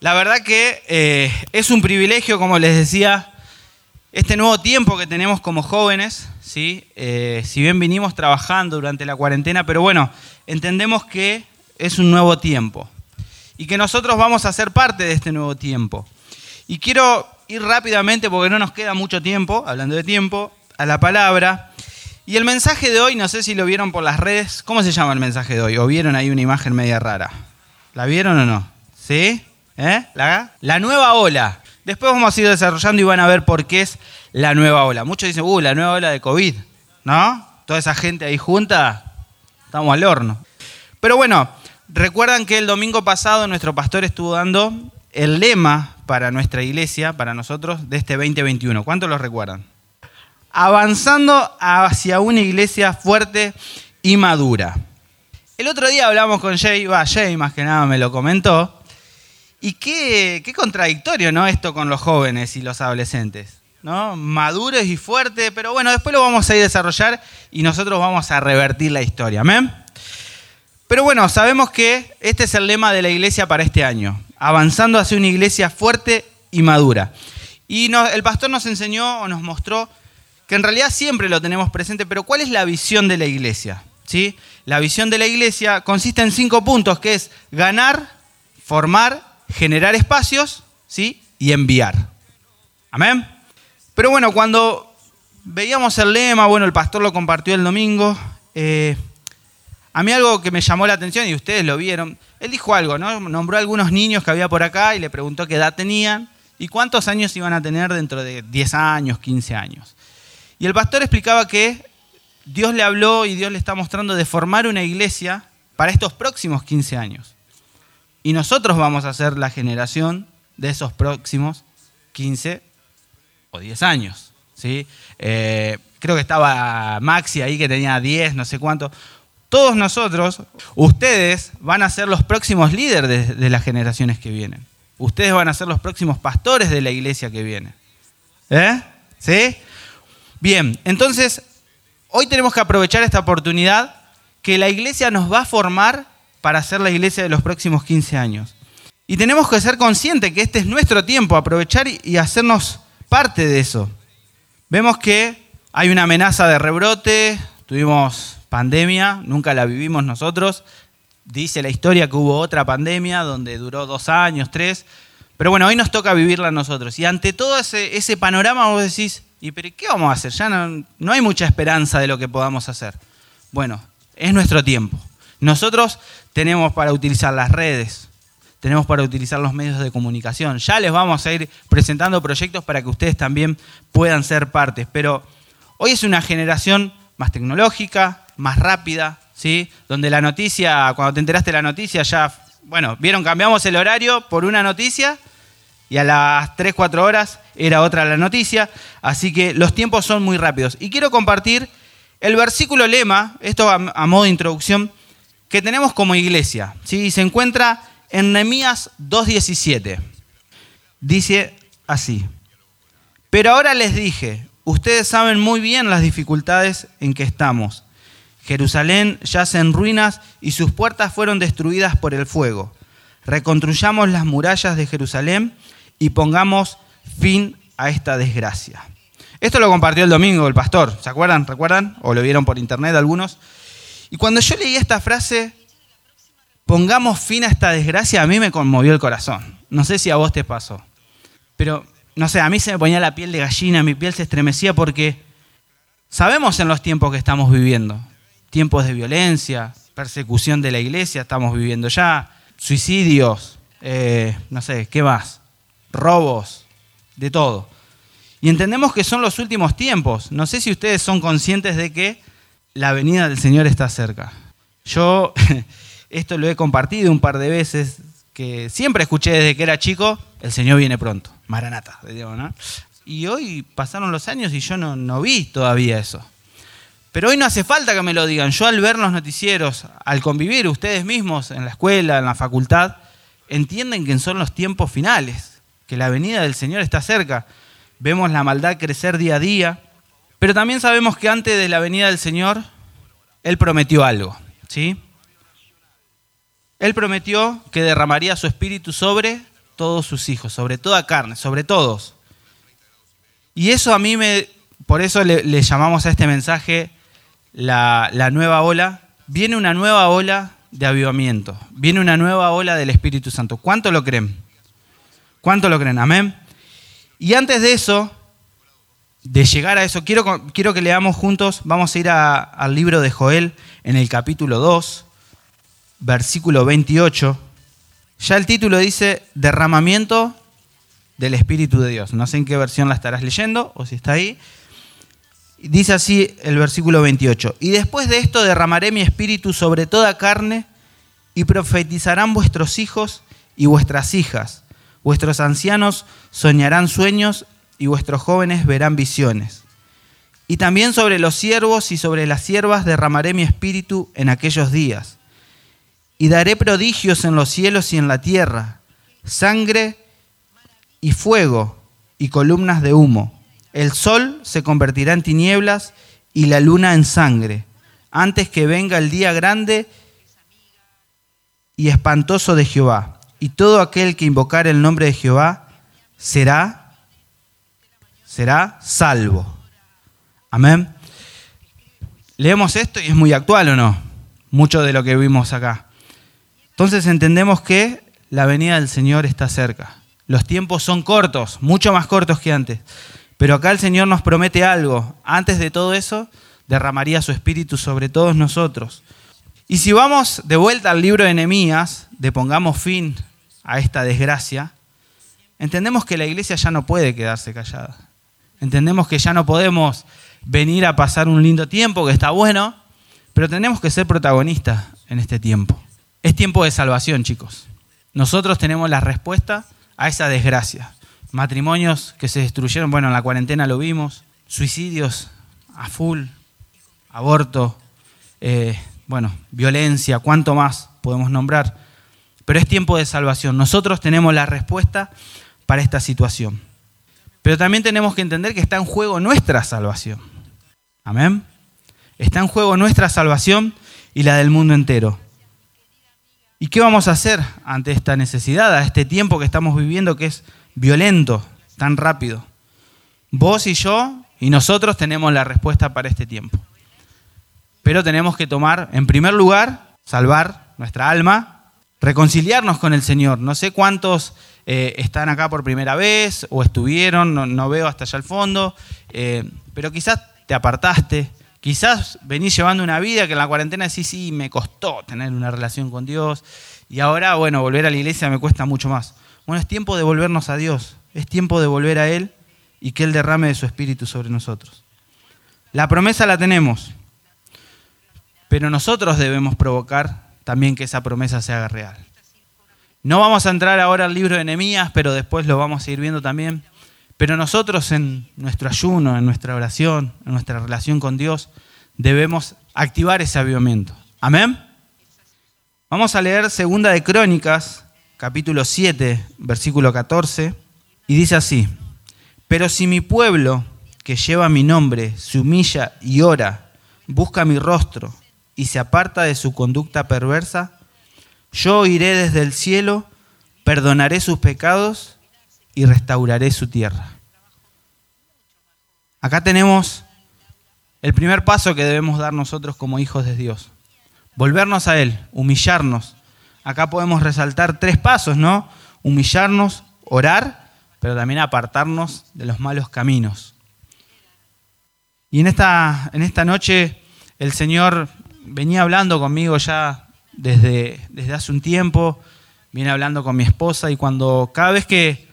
La verdad que eh, es un privilegio, como les decía, este nuevo tiempo que tenemos como jóvenes, ¿sí? Eh, si bien vinimos trabajando durante la cuarentena, pero bueno, entendemos que es un nuevo tiempo y que nosotros vamos a ser parte de este nuevo tiempo. Y quiero ir rápidamente, porque no nos queda mucho tiempo, hablando de tiempo, a la palabra. Y el mensaje de hoy, no sé si lo vieron por las redes, ¿cómo se llama el mensaje de hoy? ¿O vieron ahí una imagen media rara? ¿La vieron o no? ¿Sí? ¿Eh? ¿La? la nueva ola. Después vamos a ir desarrollando y van a ver por qué es la nueva ola. Muchos dicen, uh, la nueva ola de COVID, ¿no? Toda esa gente ahí junta, estamos al horno. Pero bueno, recuerdan que el domingo pasado nuestro pastor estuvo dando el lema para nuestra iglesia, para nosotros, de este 2021. ¿Cuántos lo recuerdan? Avanzando hacia una iglesia fuerte y madura. El otro día hablamos con Jay, va, Jay más que nada me lo comentó, y qué, contradictorio, ¿no? Esto con los jóvenes y los adolescentes, ¿no? Maduros y fuertes, pero bueno, después lo vamos a ir a desarrollar y nosotros vamos a revertir la historia, ¿amén? Pero bueno, sabemos que este es el lema de la iglesia para este año, avanzando hacia una iglesia fuerte y madura. Y el pastor nos enseñó o nos mostró que en realidad siempre lo tenemos presente, pero ¿cuál es la visión de la iglesia? ¿Sí? La visión de la iglesia consiste en cinco puntos, que es ganar, formar, generar espacios ¿sí? y enviar. Amén. Pero bueno, cuando veíamos el lema, bueno, el pastor lo compartió el domingo, eh, a mí algo que me llamó la atención, y ustedes lo vieron, él dijo algo, ¿no? Nombró a algunos niños que había por acá y le preguntó qué edad tenían y cuántos años iban a tener dentro de 10 años, 15 años. Y el pastor explicaba que Dios le habló y Dios le está mostrando de formar una iglesia para estos próximos 15 años. Y nosotros vamos a ser la generación de esos próximos 15 o 10 años. ¿sí? Eh, creo que estaba Maxi ahí que tenía 10, no sé cuánto. Todos nosotros, ustedes van a ser los próximos líderes de, las generaciones que vienen. Ustedes van a ser los próximos pastores de la iglesia que viene. ¿Eh? ¿Sí? Bien, entonces, hoy tenemos que aprovechar esta oportunidad que la iglesia nos va a formar para ser la iglesia de los próximos 15 años. Y tenemos que ser conscientes que este es nuestro tiempo, aprovechar y hacernos parte de eso. Vemos que hay una amenaza de rebrote, tuvimos pandemia, nunca la vivimos nosotros. Dice la historia que hubo otra pandemia donde duró dos años, tres. Pero bueno, hoy nos toca vivirla a nosotros. Y ante todo ese, panorama vos decís, ¿y pero qué vamos a hacer? Ya no, no hay mucha esperanza de lo que podamos hacer. Bueno, es nuestro tiempo. Nosotros tenemos para utilizar las redes, tenemos para utilizar los medios de comunicación. Ya les vamos a ir presentando proyectos para que ustedes también puedan ser partes. Pero hoy es una generación más tecnológica, más rápida, ¿sí? Donde la noticia, cuando te enteraste de la noticia, ya, bueno, vieron, cambiamos el horario por una noticia y a las 3, 4 horas era otra la noticia, así que los tiempos son muy rápidos. Y quiero compartir el versículo lema, esto a, modo de introducción, que tenemos como iglesia, ¿sí? Se encuentra en Nehemías 2.17. Dice así, pero ahora les dije, ustedes saben muy bien las dificultades en que estamos Jerusalén yace en ruinas y sus puertas fueron destruidas por el fuego. Reconstruyamos las murallas de Jerusalén y pongamos fin a esta desgracia. Esto lo compartió el domingo el pastor, ¿se acuerdan? ¿Recuerdan? ¿O lo vieron por internet algunos? Y cuando yo leí esta frase, pongamos fin a esta desgracia, a mí me conmovió el corazón. No sé si a vos te pasó. Pero, no sé, a mí se me ponía la piel de gallina, mi piel se estremecía porque sabemos en los tiempos que estamos viviendo tiempos de violencia, persecución de la iglesia estamos viviendo ya, suicidios, eh, no sé, ¿qué más? Robos, de todo. Y entendemos que son los últimos tiempos. No sé si ustedes son conscientes de que la venida del Señor está cerca. Yo esto lo he compartido un par de veces, que siempre escuché desde que era chico, el Señor viene pronto, Maranata, ¿no? Y hoy pasaron los años y yo no, no vi todavía eso. Pero hoy no hace falta que me lo digan. Yo al ver los noticieros, al convivir ustedes mismos en la escuela, en la facultad, entienden que son los tiempos finales, que la venida del Señor está cerca. Vemos la maldad crecer día a día, pero también sabemos que antes de la venida del Señor, Él prometió algo, ¿sí? Él prometió que derramaría su espíritu sobre todos sus hijos, sobre toda carne, sobre todos. Y eso a mí me, por eso le, llamamos a este mensaje la, la nueva ola. Viene una nueva ola de avivamiento, viene una nueva ola del Espíritu Santo. ¿Cuánto lo creen? ¿Cuánto lo creen? Amén. Y antes de eso, de llegar a eso, quiero, quiero que leamos juntos, vamos a ir al libro de Joel en el capítulo 2, versículo 28. Ya el título dice derramamiento del Espíritu de Dios. No sé en qué versión la estarás leyendo o si está ahí. Dice así el versículo 28. Y después de esto derramaré mi espíritu sobre toda carne y profetizarán vuestros hijos y vuestras hijas. Vuestros ancianos soñarán sueños y vuestros jóvenes verán visiones. Y también sobre los siervos y sobre las siervas derramaré mi espíritu en aquellos días. Y daré prodigios en los cielos y en la tierra, sangre y fuego y columnas de humo. El sol se convertirá en tinieblas y la luna en sangre, antes que venga el día grande y espantoso de Jehová. Y todo aquel que invocar el nombre de Jehová será será salvo. Amén. Leemos esto y es muy actual o no, mucho de lo que vimos acá. Entonces entendemos que la venida del Señor está cerca. Los tiempos son cortos, mucho más cortos que antes. Pero acá el Señor nos promete algo. Antes de todo eso, derramaría su espíritu sobre todos nosotros. Y si vamos de vuelta al libro de Nehemías, de pongamos fin a esta desgracia, entendemos que la iglesia ya no puede quedarse callada. Entendemos que ya no podemos venir a pasar un lindo tiempo, que está bueno, pero tenemos que ser protagonistas en este tiempo. Es tiempo de salvación, chicos. Nosotros tenemos la respuesta a esa desgracia. Matrimonios que se destruyeron, bueno, en la cuarentena lo vimos, suicidios a full, aborto, eh, bueno, violencia, cuánto más podemos nombrar. Pero es tiempo de salvación. Nosotros tenemos la respuesta para esta situación. Pero también tenemos que entender que está en juego nuestra salvación. Amén. Está en juego nuestra salvación y la del mundo entero. ¿Y qué vamos a hacer ante esta necesidad, a este tiempo que estamos viviendo que es violento, tan rápido? Vos y yo y nosotros tenemos la respuesta para este tiempo. Pero tenemos que tomar, en primer lugar, salvar nuestra alma, reconciliarnos con el Señor. No sé cuántos eh, están acá por primera vez o estuvieron, no, veo hasta allá al fondo, eh, pero quizás te apartaste, quizás venís llevando una vida que en la cuarentena sí, sí, me costó tener una relación con Dios y ahora, bueno, volver a la iglesia me cuesta mucho más. Bueno, es tiempo de volvernos a Dios, es tiempo de volver a Él y que Él derrame de su espíritu sobre nosotros. La promesa la tenemos, pero nosotros debemos provocar también que esa promesa se haga real. No vamos a entrar ahora al libro de Nehemías, pero después lo vamos a ir viendo también. Pero nosotros en nuestro ayuno, en nuestra oración, en nuestra relación con Dios, debemos activar ese avivamiento. Amén. Vamos a leer Segunda de Crónicas, capítulo 7, versículo 14, y dice así: Pero si mi pueblo, que lleva mi nombre, se humilla y ora, busca mi rostro y se aparta de su conducta perversa, yo iré desde el cielo, perdonaré sus pecados y restauraré su tierra. Acá tenemos el primer paso que debemos dar nosotros como hijos de Dios. Volvernos a Él, humillarnos. Acá podemos resaltar tres pasos, ¿no? Humillarnos, orar, pero también apartarnos de los malos caminos. Y en esta, en esta noche el Señor venía hablando conmigo ya desde, desde hace un tiempo, viene hablando con mi esposa y cuando cada vez que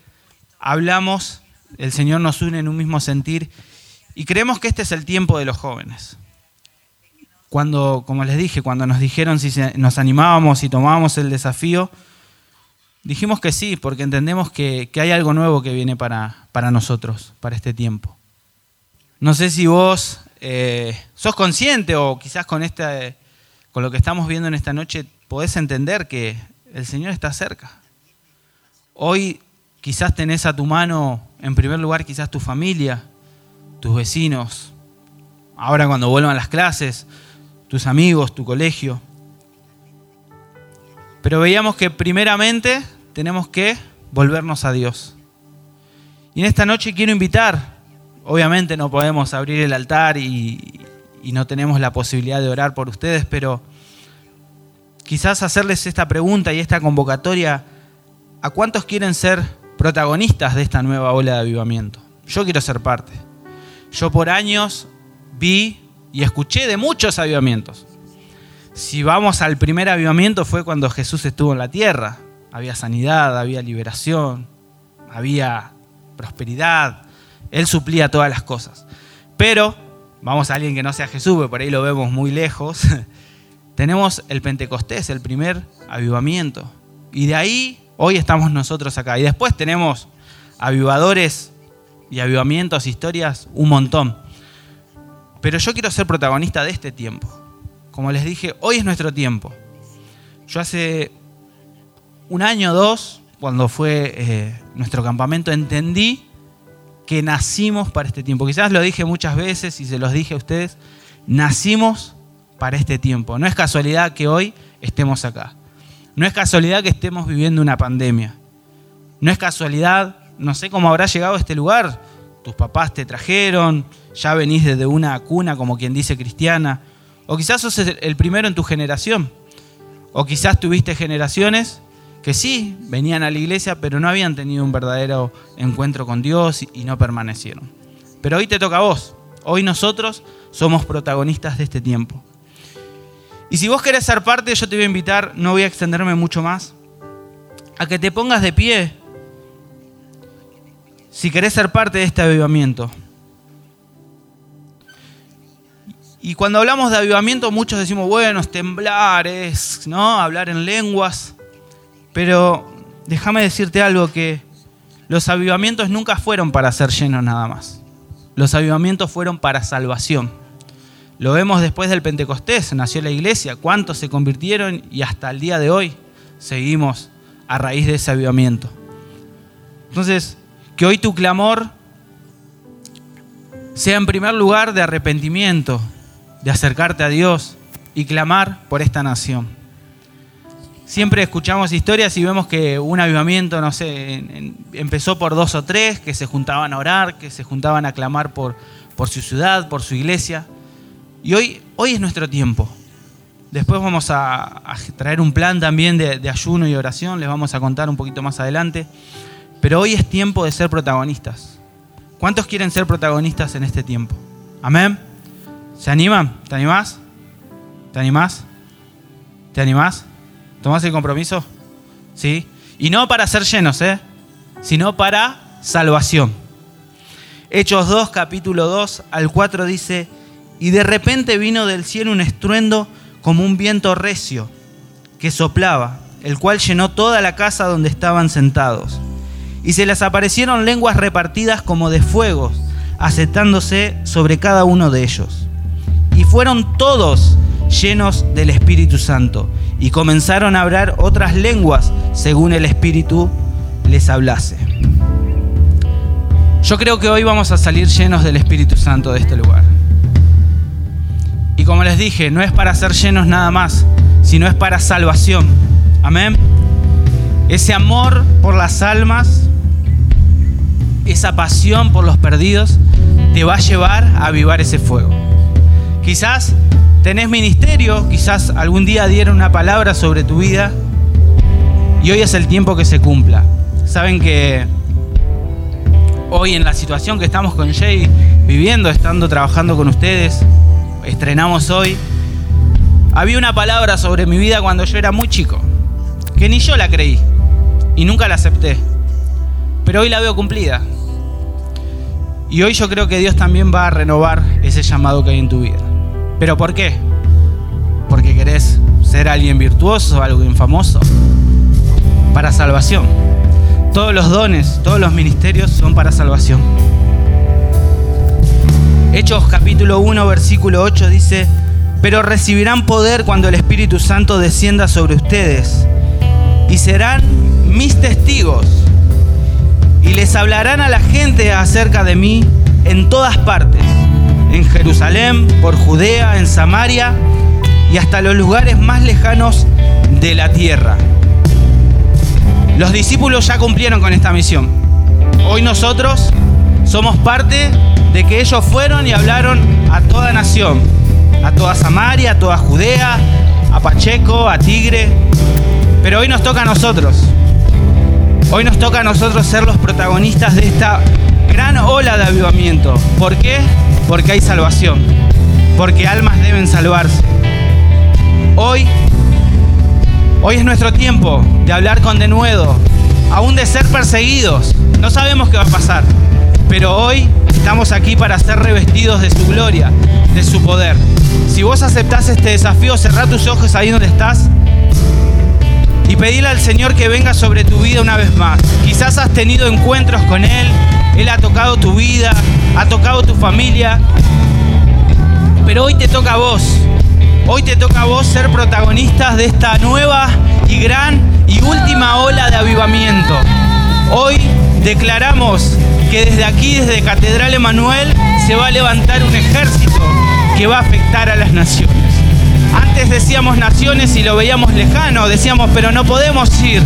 hablamos, el Señor nos une en un mismo sentir y creemos que este es el tiempo de los jóvenes. Cuando, como les dije, cuando nos dijeron si nos animábamos y tomábamos el desafío, dijimos que sí, porque entendemos que, hay algo nuevo que viene para, para, nosotros, para este tiempo. No sé si vos eh, sos consciente o quizás con con lo que estamos viendo en esta noche, podés entender que el Señor está cerca. Hoy quizás tenés a tu mano, en primer lugar, quizás tu familia, tus vecinos, ahora cuando vuelvan las clases, tus amigos, tu colegio. Pero veíamos que primeramente tenemos que volvernos a Dios. Y en esta noche quiero invitar, obviamente no podemos abrir el altar y, no tenemos la posibilidad de orar por ustedes, pero quizás hacerles esta pregunta y esta convocatoria, ¿a cuántos quieren ser protagonistas de esta nueva ola de avivamiento? Yo quiero ser parte. Yo por años vi y escuché de muchos avivamientos. Si vamos al primer avivamiento fue cuando Jesús estuvo en la tierra. Había sanidad, había liberación, había prosperidad. Él suplía todas las cosas. Pero, vamos a alguien que no sea Jesús, porque por ahí lo vemos muy lejos. tenemos el Pentecostés, el primer avivamiento. Y de ahí hoy estamos nosotros acá. Y después tenemos avivadores y avivamientos, historias, un montón. Pero yo quiero ser protagonista de este tiempo. Como les dije, hoy es nuestro tiempo. Yo hace un año o dos, cuando fue eh, nuestro campamento, entendí que nacimos para este tiempo. Quizás lo dije muchas veces y se los dije a ustedes, nacimos para este tiempo. No es casualidad que hoy estemos acá. No es casualidad que estemos viviendo una pandemia. No es casualidad, no sé cómo habrá llegado a este lugar. Tus papás te trajeron, ya venís desde una cuna, como quien dice cristiana. O quizás sos el primero en tu generación. O quizás tuviste generaciones que sí, venían a la iglesia, pero no habían tenido un verdadero encuentro con Dios y no permanecieron. Pero hoy te toca a vos. Hoy nosotros somos protagonistas de este tiempo. Y si vos querés ser parte, yo te voy a invitar, no voy a extenderme mucho más, a que te pongas de pie si querés ser parte de este avivamiento. Y cuando hablamos de avivamiento, muchos decimos, bueno, es temblar, es ¿no? hablar en lenguas. Pero déjame decirte algo que los avivamientos nunca fueron para ser llenos nada más. Los avivamientos fueron para salvación. Lo vemos después del Pentecostés, nació la iglesia, cuántos se convirtieron y hasta el día de hoy seguimos a raíz de ese avivamiento. Entonces, que hoy tu clamor sea en primer lugar de arrepentimiento, de acercarte a Dios y clamar por esta nación. Siempre escuchamos historias y vemos que un avivamiento, no sé, empezó por dos o tres que se juntaban a orar, que se juntaban a clamar por, por su ciudad, por su iglesia. Y hoy, hoy es nuestro tiempo. Después vamos a, traer un plan también de, ayuno y oración, les vamos a contar un poquito más adelante. Pero hoy es tiempo de ser protagonistas. ¿Cuántos quieren ser protagonistas en este tiempo? Amén. ¿Se animan? ¿Te animás? ¿Te animás? ¿Te animás? ¿Tomás el compromiso? ¿Sí? Y no para ser llenos, ¿eh? Sino para salvación. Hechos 2, capítulo 2 al 4 dice, y de repente vino del cielo un estruendo como un viento recio que soplaba, el cual llenó toda la casa donde estaban sentados. Y se les aparecieron lenguas repartidas como de fuego, aceptándose sobre cada uno de ellos. Y fueron todos llenos del Espíritu Santo y comenzaron a hablar otras lenguas según el Espíritu les hablase. Yo creo que hoy vamos a salir llenos del Espíritu Santo de este lugar. Y como les dije, no es para ser llenos nada más, sino es para salvación. Amén. Ese amor por las almas, esa pasión por los perdidos, te va a llevar a avivar ese fuego. Quizás tenés ministerio, quizás algún día dieron una palabra sobre tu vida y hoy es el tiempo que se cumpla. Saben que hoy en la situación que estamos con Jay viviendo, estando trabajando con ustedes, estrenamos hoy, había una palabra sobre mi vida cuando yo era muy chico, que ni yo la creí y nunca la acepté, pero hoy la veo cumplida. Y hoy yo creo que Dios también va a renovar ese llamado que hay en tu vida. ¿Pero por qué? Porque querés ser alguien virtuoso, alguien famoso. Para salvación. Todos los dones, todos los ministerios son para salvación. Hechos capítulo 1, versículo 8 dice, pero recibirán poder cuando el Espíritu Santo descienda sobre ustedes y serán mis testigos y les hablarán a la gente acerca de mí en todas partes, en Jerusalén, por Judea, en Samaria y hasta los lugares más lejanos de la tierra. Los discípulos ya cumplieron con esta misión. Hoy nosotros somos parte de que ellos fueron y hablaron a toda nación, a toda Samaria, a toda Judea, a Pacheco, a Tigre. Pero hoy nos toca a nosotros. Hoy nos toca a nosotros ser los protagonistas de esta gran ola de avivamiento. ¿Por qué? Porque hay salvación. Porque almas deben salvarse. Hoy, hoy es nuestro tiempo de hablar con denuedo, aún de ser perseguidos. No sabemos qué va a pasar, pero hoy estamos aquí para ser revestidos de su gloria, de su poder. Si vos aceptás este desafío, cerrá tus ojos ahí donde estás y pedirle al Señor que venga sobre tu vida una vez más. Quizás has tenido encuentros con Él, Él ha tocado tu vida, ha tocado tu familia, pero hoy te toca a vos. Hoy te toca a vos ser protagonistas de esta nueva y gran y última ola de avivamiento. Hoy declaramos que desde aquí, desde Catedral Emanuel, se va a levantar un ejército que va a afectar a las naciones. Antes decíamos naciones y lo veíamos lejano, decíamos, pero no podemos ir.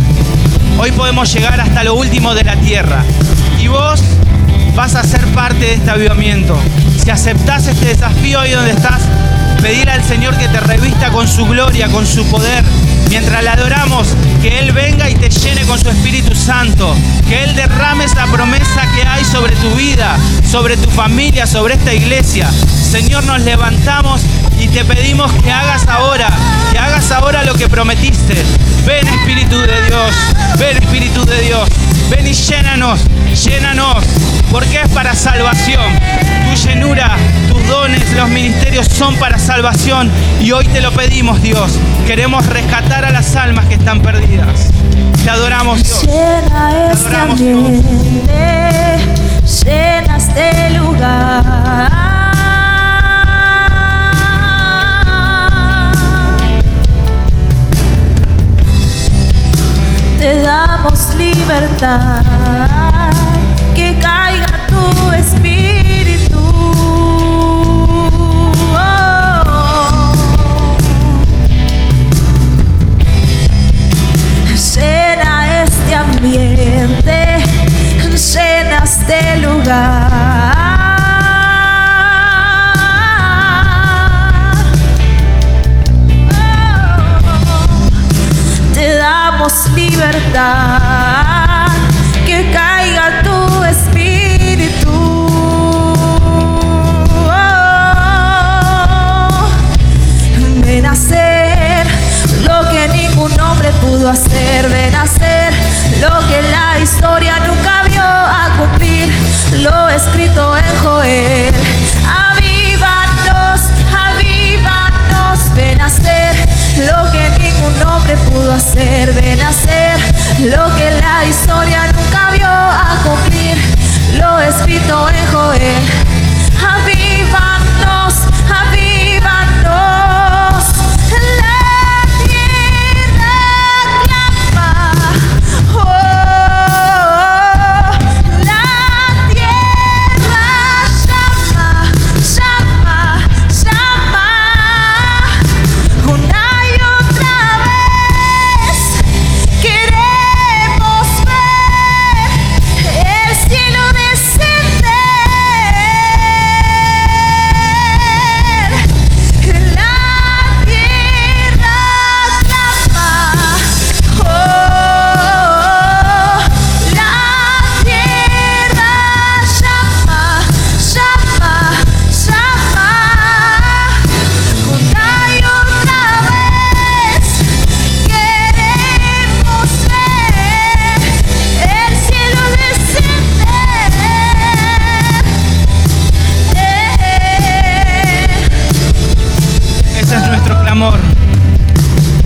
Hoy podemos llegar hasta lo último de la tierra. Y vos vas a ser parte de este avivamiento. Si aceptás este desafío ahí donde estás, pedir al Señor que te revista con su gloria, con su poder. Mientras le adoramos, que Él venga y te llene con su Espíritu Santo. Que Él derrame esa promesa que hay sobre tu vida, sobre tu familia, sobre esta iglesia. Señor, nos levantamos y te pedimos que hagas ahora, que hagas ahora lo que prometiste. Ven Espíritu de Dios, ven Espíritu de Dios, ven y llénanos, llénanos, porque es para salvación. Tu llenura, tus dones, los ministerios son para salvación y hoy te lo pedimos Dios. Queremos rescatar a las almas que están perdidas. Te adoramos Dios. Llena este ambiente, damos libertad, que caiga tu espíritu. Oh. Llena este ambiente, llena este lugar. Libertad, que caiga tu espíritu. Oh, ven a hacer lo que ningún hombre pudo hacer, ven a hacer lo que la historia nunca vio a cumplir, lo escrito en Joel. Hacer, ven lo que la historia nunca vio a cumplir, lo escrito en Joel.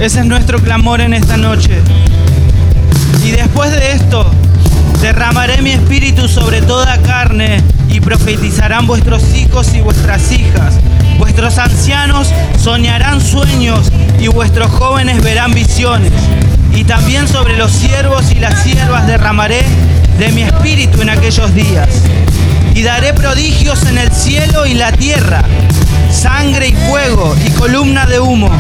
Ese es nuestro clamor en esta noche. Y después de esto, derramaré mi espíritu sobre toda carne y profetizarán vuestros hijos y vuestras hijas. Vuestros ancianos soñarán sueños y vuestros jóvenes verán visiones. Y también sobre los siervos y las siervas derramaré de mi espíritu en aquellos días. Y daré prodigios en el cielo y la tierra, sangre y fuego y columna de humo.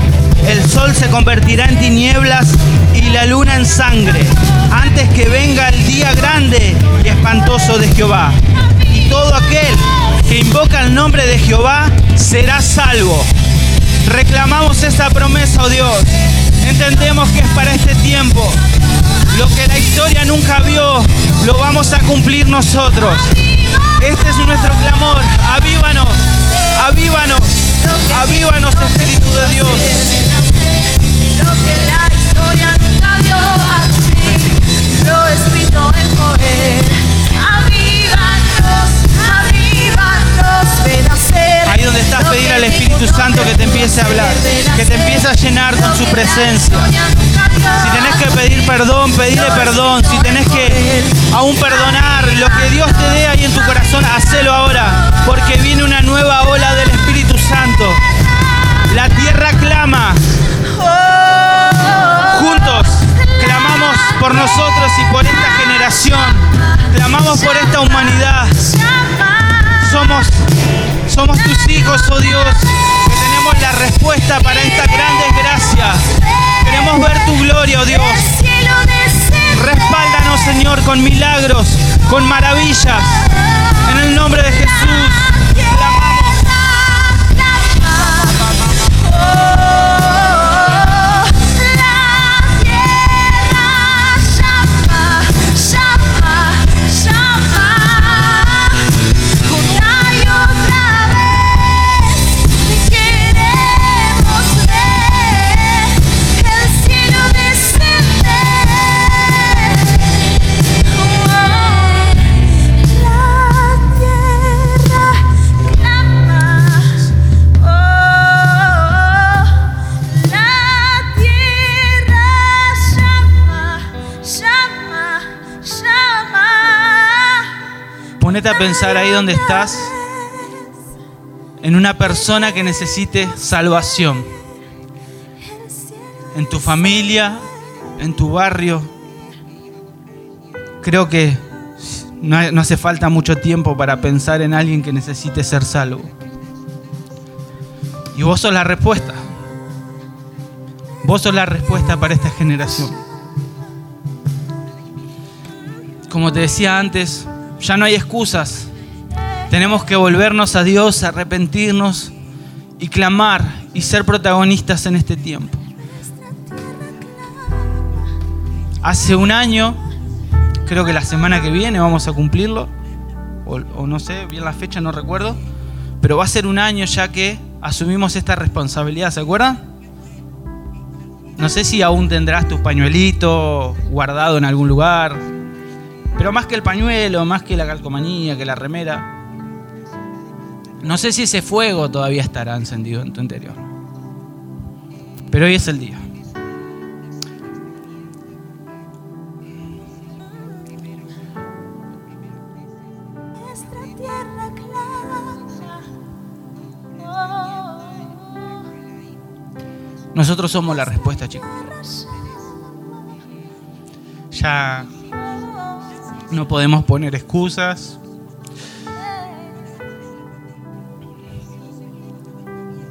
El sol se convertirá en tinieblas y la luna en sangre, antes que venga el día grande y espantoso de Jehová. Y todo aquel que invoca el nombre de Jehová será salvo. Reclamamos esa promesa, oh Dios. Entendemos que es para este tiempo. Lo que la historia nunca vio, lo vamos a cumplir nosotros. Este es nuestro clamor. Avívanos, avívanos, avívanos, Espíritu de Dios. A hablar, que te empiece a llenar con su presencia. Si tenés que pedir perdón, pedirle perdón. Si tenés que aún perdonar lo que Dios te dé ahí en tu corazón, hacelo ahora. Porque viene una nueva ola del Espíritu Santo. La tierra clama. Juntos clamamos por nosotros y por esta generación. Clamamos por esta humanidad. Somos, somos tus hijos, oh Dios, la respuesta para esta gran desgracia. Queremos ver tu gloria, oh Dios. Respáldanos, Señor, con milagros, con maravillas. En el nombre de Jesús, A pensar ahí donde estás en una persona que necesite salvación. En tu familia, en tu barrio. Creo que no hace falta mucho tiempo para pensar en alguien que necesite ser salvo. Y vos sos la respuesta. Vos sos la respuesta para esta generación. Como te decía antes, ya no hay excusas. Tenemos que volvernos a Dios, arrepentirnos y clamar y ser protagonistas en este tiempo. Hace un año, creo que la semana que viene vamos a cumplirlo, o, no sé bien la fecha, no recuerdo, pero va a ser un año ya que asumimos esta responsabilidad, ¿se acuerdan? No sé si aún tendrás tu pañuelito guardado en algún lugar, pero más que el pañuelo, más que la calcomanía, que la remera, no sé si ese fuego todavía estará encendido en tu interior. Pero hoy es el día. Nosotros somos la respuesta, chicos. Ya no podemos poner excusas.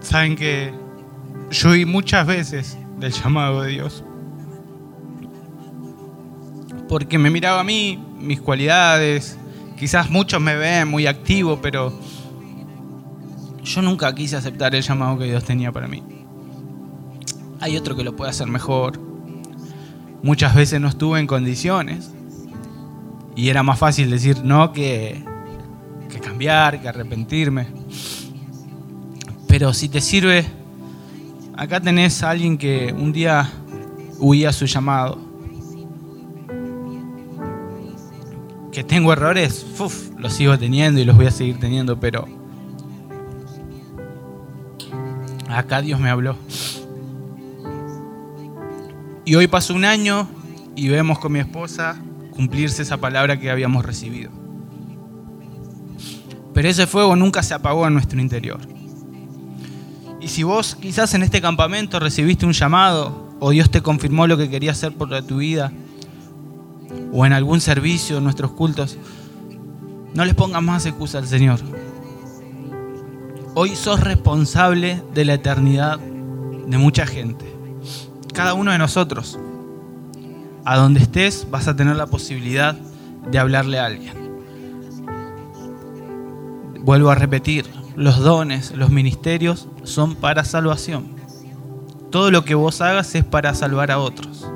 Saben que yo oí muchas veces del llamado de Dios. Porque me miraba a mí, mis cualidades. Quizás muchos me ven muy activo, pero yo nunca quise aceptar el llamado que Dios tenía para mí. Hay otro que lo puede hacer mejor. Muchas veces no estuve en condiciones. Y era más fácil decir no que, que cambiar, que arrepentirme. Pero si te sirve, acá tenés a alguien que un día huía su llamado. Que tengo errores, uf, los sigo teniendo y los voy a seguir teniendo, pero acá Dios me habló. Y hoy pasó un año y vemos con mi esposa cumplirse esa palabra que habíamos recibido. Pero ese fuego nunca se apagó en nuestro interior. Y si vos quizás en este campamento recibiste un llamado o Dios te confirmó lo que quería hacer por tu vida o en algún servicio, en nuestros cultos, no les pongas más excusa al Señor. Hoy sos responsable de la eternidad de mucha gente. Cada uno de nosotros. A donde estés vas a tener la posibilidad de hablarle a alguien. Vuelvo a repetir, los dones, los ministerios son para salvación. Todo lo que vos hagas es para salvar a otros.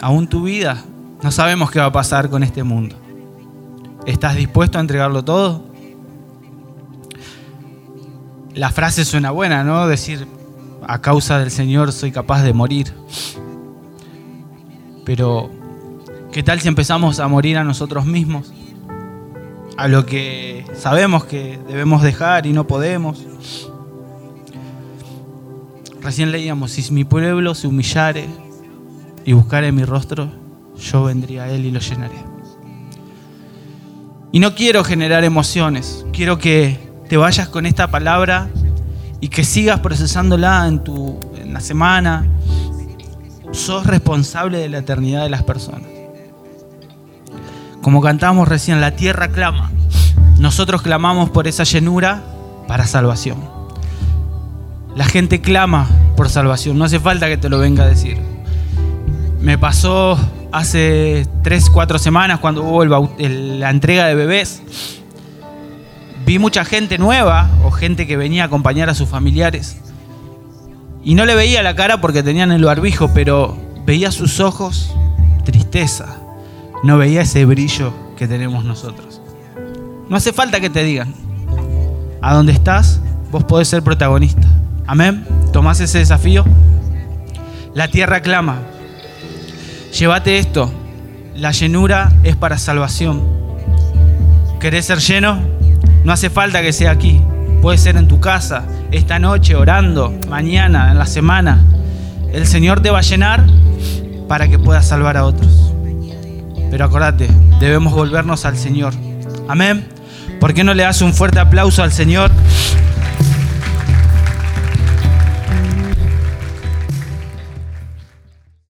Aún tu vida, no sabemos qué va a pasar con este mundo. ¿Estás dispuesto a entregarlo todo? La frase suena buena, ¿no? Decir, a causa del Señor soy capaz de morir. Pero, ¿qué tal si empezamos a morir a nosotros mismos? A lo que sabemos que debemos dejar y no podemos. Recién leíamos, si mi pueblo se humillare y buscare mi rostro, yo vendría a él y lo llenaré. Y no quiero generar emociones, quiero que te vayas con esta palabra y que sigas procesándola en, tu, en la semana. Sos responsable de la eternidad de las personas. Como cantamos recién, la tierra clama. Nosotros clamamos por esa llenura para salvación. La gente clama por salvación, no hace falta que te lo venga a decir. Me pasó hace 3, 4 semanas cuando hubo la entrega de bebés. Vi mucha gente nueva o gente que venía a acompañar a sus familiares. Y no le veía la cara porque tenían el barbijo, pero veía sus ojos tristeza. No veía ese brillo que tenemos nosotros. No hace falta que te digan. A donde estás, vos podés ser protagonista. Amén. ¿Tomás ese desafío? La tierra clama, Llévate esto, la llenura es para salvación. ¿Querés ser lleno? No hace falta que sea aquí. Puede ser en tu casa, esta noche, orando, mañana, en la semana. El Señor te va a llenar para que puedas salvar a otros. Pero acordate, debemos volvernos al Señor. Amén. ¿Por qué no le das un fuerte aplauso al Señor?